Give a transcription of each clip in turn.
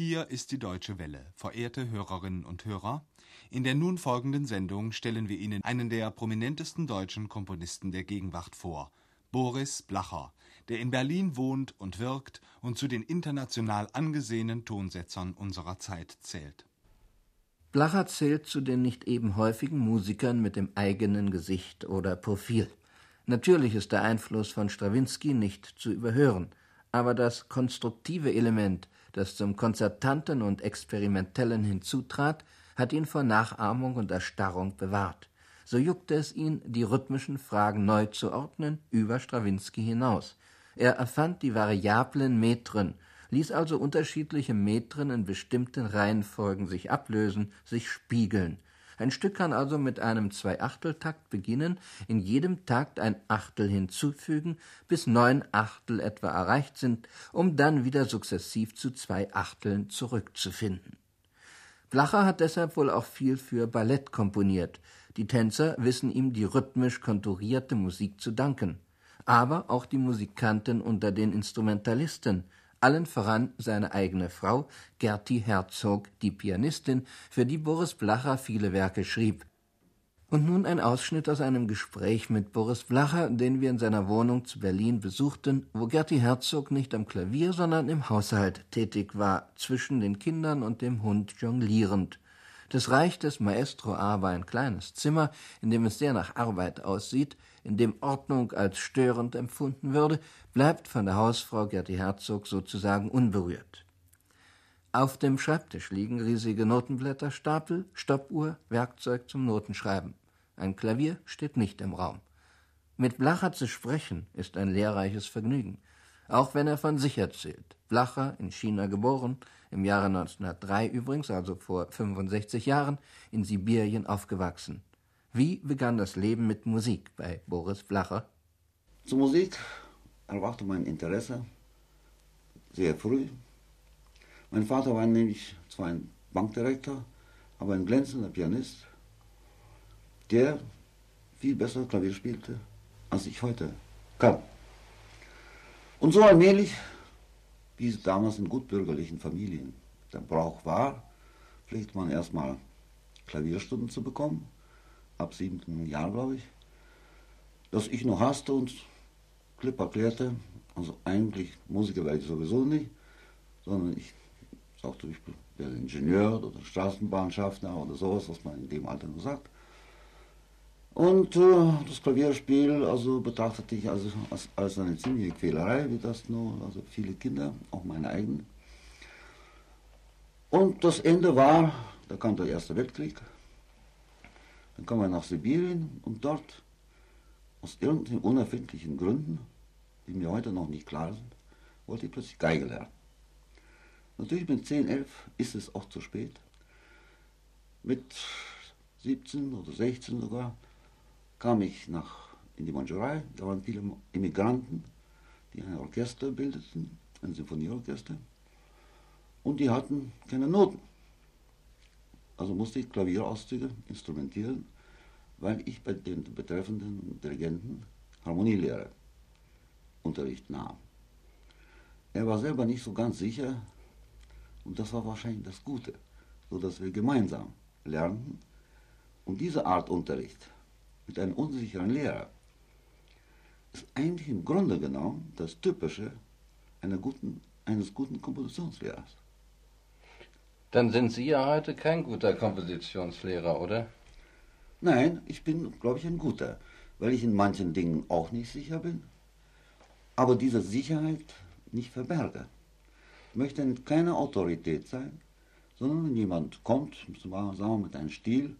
Hier ist die Deutsche Welle. Verehrte Hörerinnen und Hörer, in der nun folgenden Sendung stellen wir Ihnen einen der prominentesten deutschen Komponisten der Gegenwart vor, Boris Blacher, der in Berlin wohnt und wirkt und zu den international angesehenen Tonsetzern unserer Zeit zählt. Blacher zählt zu den nicht eben häufigen Musikern mit dem eigenen Gesicht oder Profil. Natürlich ist der Einfluss von Strawinski nicht zu überhören, aber das konstruktive Element, das zum Konzertanten und Experimentellen hinzutrat, hat ihn vor Nachahmung und Erstarrung bewahrt. So juckte es ihn, die rhythmischen Fragen neu zu ordnen, über Strawinski hinaus. Er erfand die variablen Metren, ließ also unterschiedliche Metren in bestimmten Reihenfolgen sich ablösen, sich spiegeln, ein Stück kann also mit einem Zweiachteltakt beginnen, in jedem Takt ein Achtel hinzufügen, bis neun Achtel etwa erreicht sind, um dann wieder sukzessiv zu zwei Achteln zurückzufinden. Blacher hat deshalb wohl auch viel für Ballett komponiert. Die Tänzer wissen ihm die rhythmisch konturierte Musik zu danken. Aber auch die Musikanten unter den Instrumentalisten, allen voran seine eigene Frau, Gerti Herzog, die Pianistin, für die Boris Blacher viele Werke schrieb. Und nun ein Ausschnitt aus einem Gespräch mit Boris Blacher, den wir in seiner Wohnung zu Berlin besuchten, wo Gerti Herzog nicht am Klavier, sondern im Haushalt tätig war, zwischen den Kindern und dem Hund jonglierend. Das Reich des Maestro A war ein kleines Zimmer, in dem es sehr nach Arbeit aussieht, in dem Ordnung als störend empfunden würde, bleibt von der Hausfrau Gerti Herzog sozusagen unberührt. Auf dem Schreibtisch liegen riesige Notenblätterstapel, Stoppuhr, Werkzeug zum Notenschreiben. Ein Klavier steht nicht im Raum. Mit Blacher zu sprechen ist ein lehrreiches Vergnügen, auch wenn er von sich erzählt. Blacher, in China geboren, im Jahre 1903 übrigens, also vor 65 Jahren, in Sibirien aufgewachsen. Wie begann das Leben mit Musik bei Boris Blacher? Zur Musik erwachte mein Interesse sehr früh. Mein Vater war nämlich zwar ein Bankdirektor, aber ein glänzender Pianist, der viel besser Klavier spielte, als ich heute kann. Und so allmählich, wie es damals in gutbürgerlichen Familien der Brauch war, pflegt man erstmal Klavierstunden zu bekommen ab siebten Jahr, glaube ich, dass ich noch hasste und klipp erklärte, also eigentlich Musiker werde ich sowieso nicht, sondern ich sagte, ich werde Ingenieur oder Straßenbahnschaffner oder sowas, was man in dem Alter nur sagt. Und äh, das Klavierspiel also betrachtete ich also als, als eine ziemliche Quälerei, wie das nur, also viele Kinder, auch meine eigenen. Und das Ende war, da kam der Erste Weltkrieg, dann kam er nach Sibirien und dort, aus irgendwelchen unerfindlichen Gründen, die mir heute noch nicht klar sind, wollte ich plötzlich Geige lernen. Natürlich mit 10, 11 ist es auch zu spät. Mit 17 oder 16 sogar kam ich nach, in die Mandschurei. Da waren viele Immigranten, die ein Orchester bildeten, ein Sinfonieorchester. Und die hatten keine Noten. Also musste ich Klavierauszüge instrumentieren, weil ich bei den betreffenden Dirigenten Harmonielehre Unterricht nahm. Er war selber nicht so ganz sicher und das war wahrscheinlich das Gute, so dass wir gemeinsam lernten. Und diese Art Unterricht mit einem unsicheren Lehrer ist eigentlich im Grunde genommen das Typische guten, eines guten Kompositionslehrers. Dann sind Sie ja heute kein guter Kompositionslehrer, oder? Nein, ich bin, glaube ich, ein guter, weil ich in manchen Dingen auch nicht sicher bin, aber diese Sicherheit nicht verberge. Ich möchte keine Autorität sein, sondern wenn jemand kommt, sagen wir, mit einem Stil,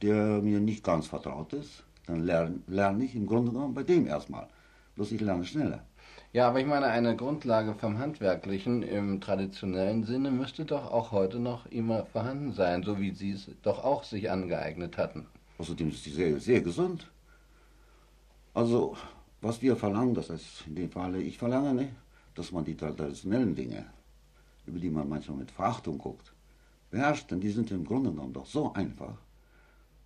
der mir nicht ganz vertraut ist, dann lerne, lerne ich im Grunde genommen bei dem erstmal. Bloß ich lerne schneller. Ja, aber ich meine, eine Grundlage vom Handwerklichen im traditionellen Sinne müsste doch auch heute noch immer vorhanden sein, so wie Sie es doch auch sich angeeignet hatten. Außerdem ist sie sehr, sehr gesund. Also, was wir verlangen, das heißt in dem Falle ich verlange, ne, dass man die traditionellen Dinge, über die man manchmal mit Verachtung guckt, beherrscht, denn die sind im Grunde genommen doch so einfach.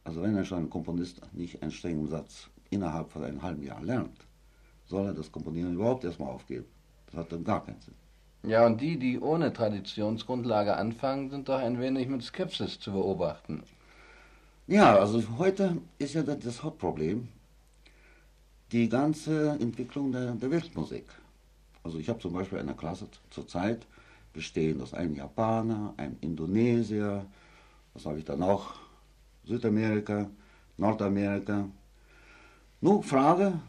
Also wenn ein Komponist nicht einen strengen Satz innerhalb von einem halben Jahr lernt, soll er das Komponieren überhaupt erstmal aufgeben. Das hat dann gar keinen Sinn. Ja, und die, die ohne Traditionsgrundlage anfangen, sind doch ein wenig mit Skepsis zu beobachten. Ja, also heute ist ja das Hauptproblem die ganze Entwicklung der, der Weltmusik. Also ich habe zum Beispiel eine Klasse zurzeit bestehend aus einem Japaner, einem Indonesier, was habe ich da noch? Südamerika, Nordamerika. Nun, Frage,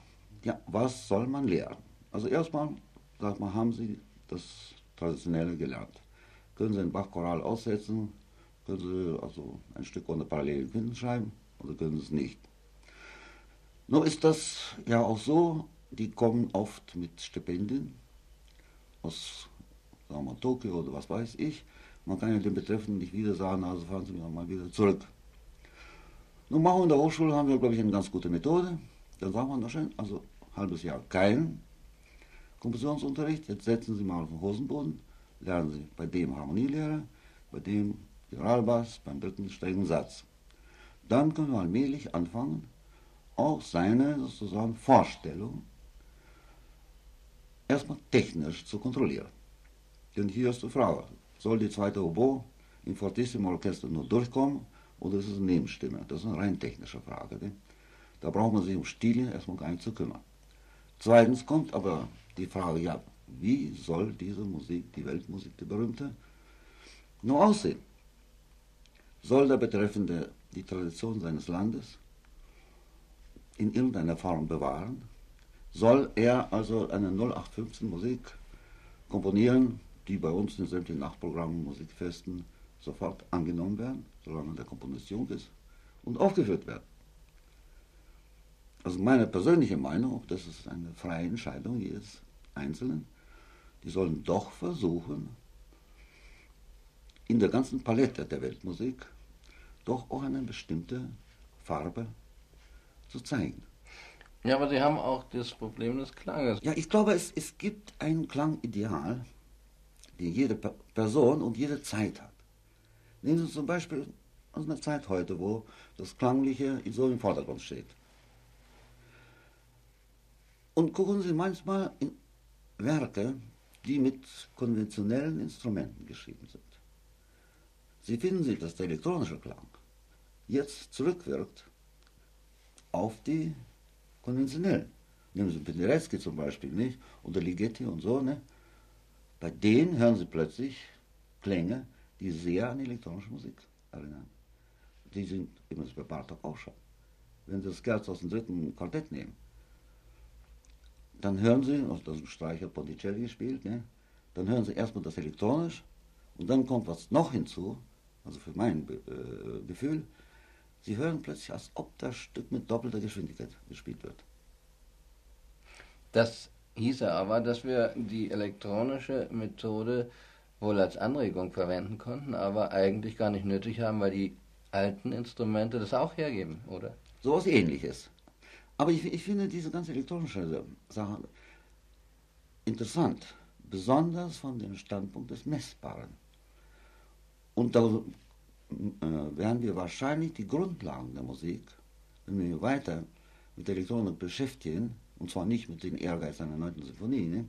ja, was soll man lernen? Also erstmal, sag mal, haben Sie das Traditionelle gelernt? Können Sie einen Bachchoral aussetzen? Können Sie also ein Stück ohne parallelen Quinten schreiben? Oder können Sie es nicht? Nun ist das ja auch so, die kommen oft mit Stipendien aus sagen wir, Tokio oder was weiß ich. Man kann ja den Betreffenden nicht wieder sagen, also fahren Sie mal wieder zurück. Nun machen wir in der Hochschule, haben wir, glaube ich, eine ganz gute Methode. Dann sagen wir schön, also halbes Jahr kein Kompositionsunterricht. Jetzt setzen Sie mal auf den Hosenboden, lernen Sie bei dem Harmonielehrer, bei dem Generalbass, beim dritten strengen Satz. Dann können wir allmählich anfangen, auch seine sozusagen Vorstellung erstmal technisch zu kontrollieren. Denn hier ist die Frage, soll die zweite Oboe im Fortissimo Orchester nur durchkommen oder ist es eine Nebenstimme? Das ist eine rein technische Frage. Ne? Da braucht man sich um Stile erstmal gar nicht zu kümmern. Zweitens kommt aber die Frage, ja, wie soll diese Musik, die Weltmusik, die berühmte, nur aussehen? Soll der Betreffende die Tradition seines Landes in irgendeiner Form bewahren? Soll er also eine 0815 Musik komponieren, die bei uns in sämtlichen Nachtprogrammen, Musikfesten sofort angenommen werden, solange der Komponist jung ist, und aufgeführt werden? Also meine persönliche Meinung, das ist eine freie Entscheidung jedes Einzelnen, die sollen doch versuchen, in der ganzen Palette der Weltmusik doch auch eine bestimmte Farbe zu zeigen. Ja, aber Sie haben auch das Problem des Klanges. Ja, ich glaube, es, es gibt ein Klangideal, den jede Person und jede Zeit hat. Nehmen Sie zum Beispiel aus einer Zeit heute, wo das Klangliche so im Vordergrund steht. Und gucken Sie manchmal in Werke, die mit konventionellen Instrumenten geschrieben sind. Sie finden Sie, dass der elektronische Klang jetzt zurückwirkt auf die konventionellen. Nehmen Sie Penderecki zum Beispiel, nicht? Oder Ligeti und so, ne? Bei denen hören Sie plötzlich Klänge, die sehr an elektronische Musik erinnern. Die sind übrigens bei Bartok auch schon. Wenn Sie das Scherz aus dem dritten Quartett nehmen, dann hören Sie, also das Streicher Ponticelli gespielt, ne? dann hören Sie erstmal das elektronisch und dann kommt was noch hinzu, also für mein äh, Gefühl, Sie hören plötzlich, als ob das Stück mit doppelter Geschwindigkeit gespielt wird. Das hieße aber, dass wir die elektronische Methode wohl als Anregung verwenden konnten, aber eigentlich gar nicht nötig haben, weil die alten Instrumente das auch hergeben, oder? So was ähnliches. Aber ich, ich finde diese ganze elektronische Sache interessant, besonders von dem Standpunkt des Messbaren. Und da äh, werden wir wahrscheinlich die Grundlagen der Musik, wenn wir weiter mit der Elektronik beschäftigen, und zwar nicht mit dem Ehrgeiz einer 9. Sinfonie, ne,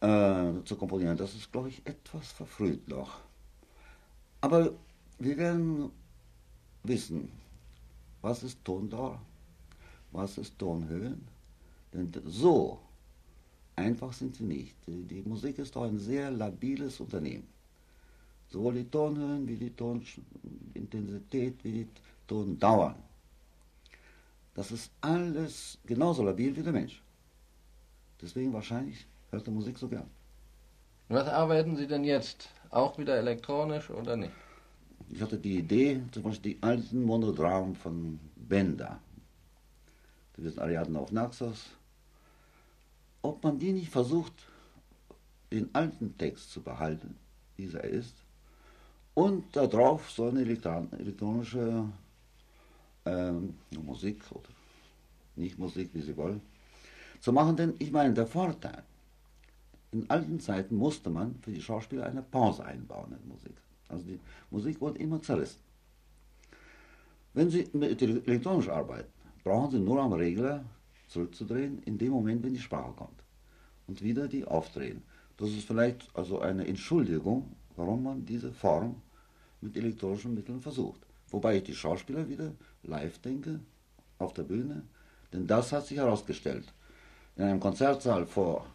äh, zu komponieren, das ist, glaube ich, etwas verfrüht noch. Aber wir werden wissen, was ist Tondauer, was ist Tonhöhen, denn so einfach sind sie nicht. Die, Musik ist doch ein sehr labiles Unternehmen. Sowohl die Tonhöhen wie die Tonintensität wie die Tondauern. Das ist alles genauso labil wie der Mensch. Deswegen wahrscheinlich hört er Musik so gern. Was arbeiten Sie denn jetzt? Auch wieder elektronisch oder nicht? Ich hatte die Idee, zum Beispiel die alten Monodramen von Benda. Das sind Ariadne auf Naxos. Ob man die nicht versucht, den alten Text zu behalten, wie er ist, und darauf so eine elektronische ähm, Musik oder nicht Musik, wie Sie wollen, zu machen. Denn ich meine, der Vorteil, in alten Zeiten musste man für die Schauspieler eine Pause einbauen in Musik. Also die Musik wurde immer zerrissen. Wenn Sie mit elektronisch arbeiten, brauchen Sie nur am Regler zurückzudrehen, in dem Moment, wenn die Sprache kommt. Und wieder die aufdrehen. Das ist vielleicht also eine Entschuldigung, warum man diese Form mit elektronischen Mitteln versucht. Wobei ich die Schauspieler wieder live denke, auf der Bühne, denn das hat sich herausgestellt. In einem Konzertsaal vor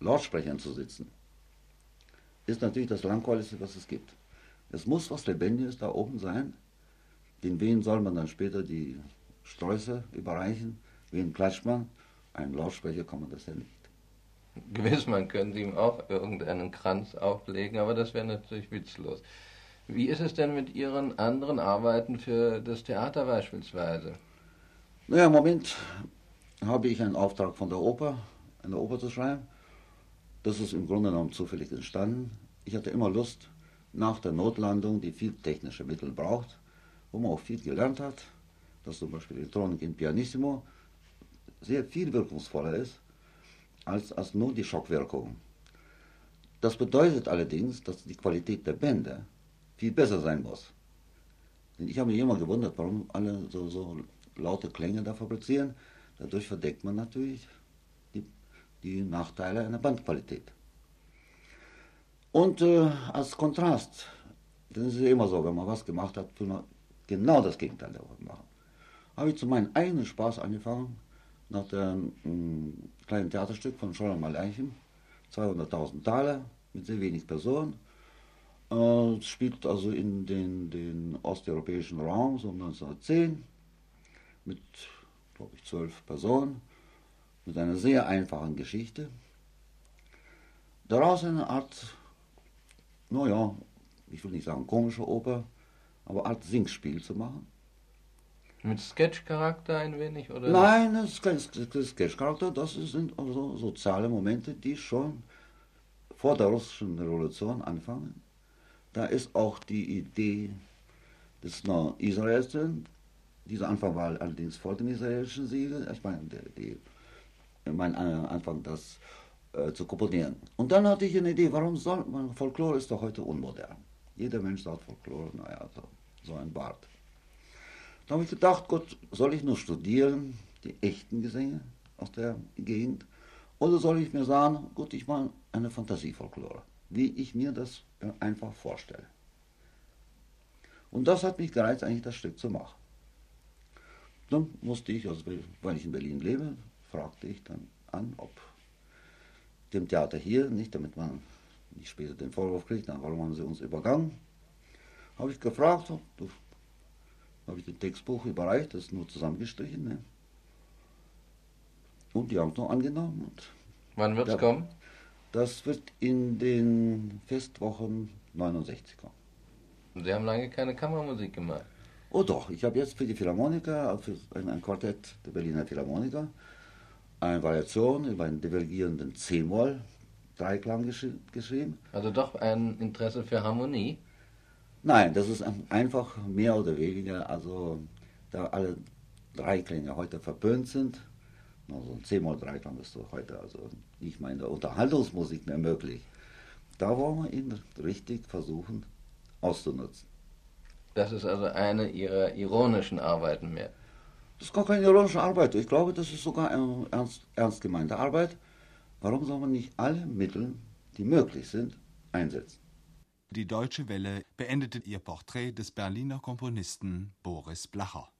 Lautsprechern zu sitzen, ist natürlich das langweiligste, was es gibt. Es muss was Lebendiges da oben sein. Den wen soll man dann später die Sträuße überreichen? Wen klatscht man? Ein Lautsprecher kann man das ja nicht. Gewiss, man könnte ihm auch irgendeinen Kranz auflegen, aber das wäre natürlich witzlos. Wie ist es denn mit Ihren anderen Arbeiten für das Theater beispielsweise? Naja, im Moment habe ich einen Auftrag von der Oper, eine Oper zu schreiben. Das ist im Grunde genommen zufällig entstanden. Ich hatte immer Lust, nach der Notlandung, die viel technische Mittel braucht, wo man auch viel gelernt hat, dass zum Beispiel Elektronik in Pianissimo sehr viel wirkungsvoller ist als, als nur die Schockwirkung. Das bedeutet allerdings, dass die Qualität der Bände viel besser sein muss. Denn ich habe mich immer gewundert, warum alle so, so laute Klänge da fabrizieren. Dadurch verdeckt man natürlich die, die Nachteile einer Bandqualität. Und äh, als Kontrast, das ist immer so, wenn man was gemacht hat, will man genau das Gegenteil davon machen. Habe ich zu meinem eigenen Spaß angefangen, nach dem ähm, kleinen Theaterstück von Scholler Maleichen, 200.000 Taler mit sehr wenig Personen. Äh, spielt also in den, den osteuropäischen Raum, so 1910, mit, glaube ich, zwölf Personen, mit einer sehr einfachen Geschichte. Daraus eine Art, naja, ich will nicht sagen komische Oper, aber Art Singspiel zu machen. Mit Sketch-Charakter ein wenig? Oder? Nein, das ist kein Sketch-Charakter, das sind also soziale Momente, die schon vor der russischen Revolution anfangen. Da ist auch die Idee des Israels drin. Dieser Anfang war allerdings vor dem israelischen Siegel. Ich meine, die, mein Anfang, das äh, zu komponieren. Und dann hatte ich eine Idee, warum soll man, Folklore ist doch heute unmodern. Jeder Mensch sagt Folklore, naja, so, so ein Bart. Da habe ich gedacht, Gott, soll ich nur studieren, die echten Gesänge aus der Gegend, oder soll ich mir sagen, gut, ich mache eine Fantasiefolklore, wie ich mir das einfach vorstelle. Und das hat mich gereizt, eigentlich das Stück zu machen. Dann musste ich, also weil ich in Berlin lebe, fragte ich dann an, ob dem Theater hier, nicht damit man nicht später den Vorwurf kriegt, dann warum haben sie uns übergangen, habe ich gefragt, du habe ich das Textbuch überreicht, das ist nur zusammengestrichen. Ne? Und die haben es noch angenommen. Und Wann wird es kommen? Das wird in den Festwochen 69 kommen. Und Sie haben lange keine Kammermusik gemacht. Oh doch, ich habe jetzt für die Philharmoniker, für ein, ein Quartett der Berliner Philharmoniker, eine Variation über einen divergierenden C-Moll, Dreiklang geschri geschrieben. Also doch ein Interesse für Harmonie? Nein, das ist einfach mehr oder weniger, also da alle Dreiklänge heute verpönt sind, also ein C-Moll-Dreiklang ist doch heute also nicht mal in der Unterhaltungsmusik mehr möglich. Da wollen wir ihn richtig versuchen auszunutzen. Das ist also eine Ihrer ironischen Arbeiten mehr. Das ist gar keine ironische Arbeit. Ich glaube, das ist sogar eine ernst, ernst gemeinte Arbeit. Warum soll man nicht alle Mittel, die möglich sind, einsetzen? Die Deutsche Welle beendete ihr Porträt des Berliner Komponisten Boris Blacher.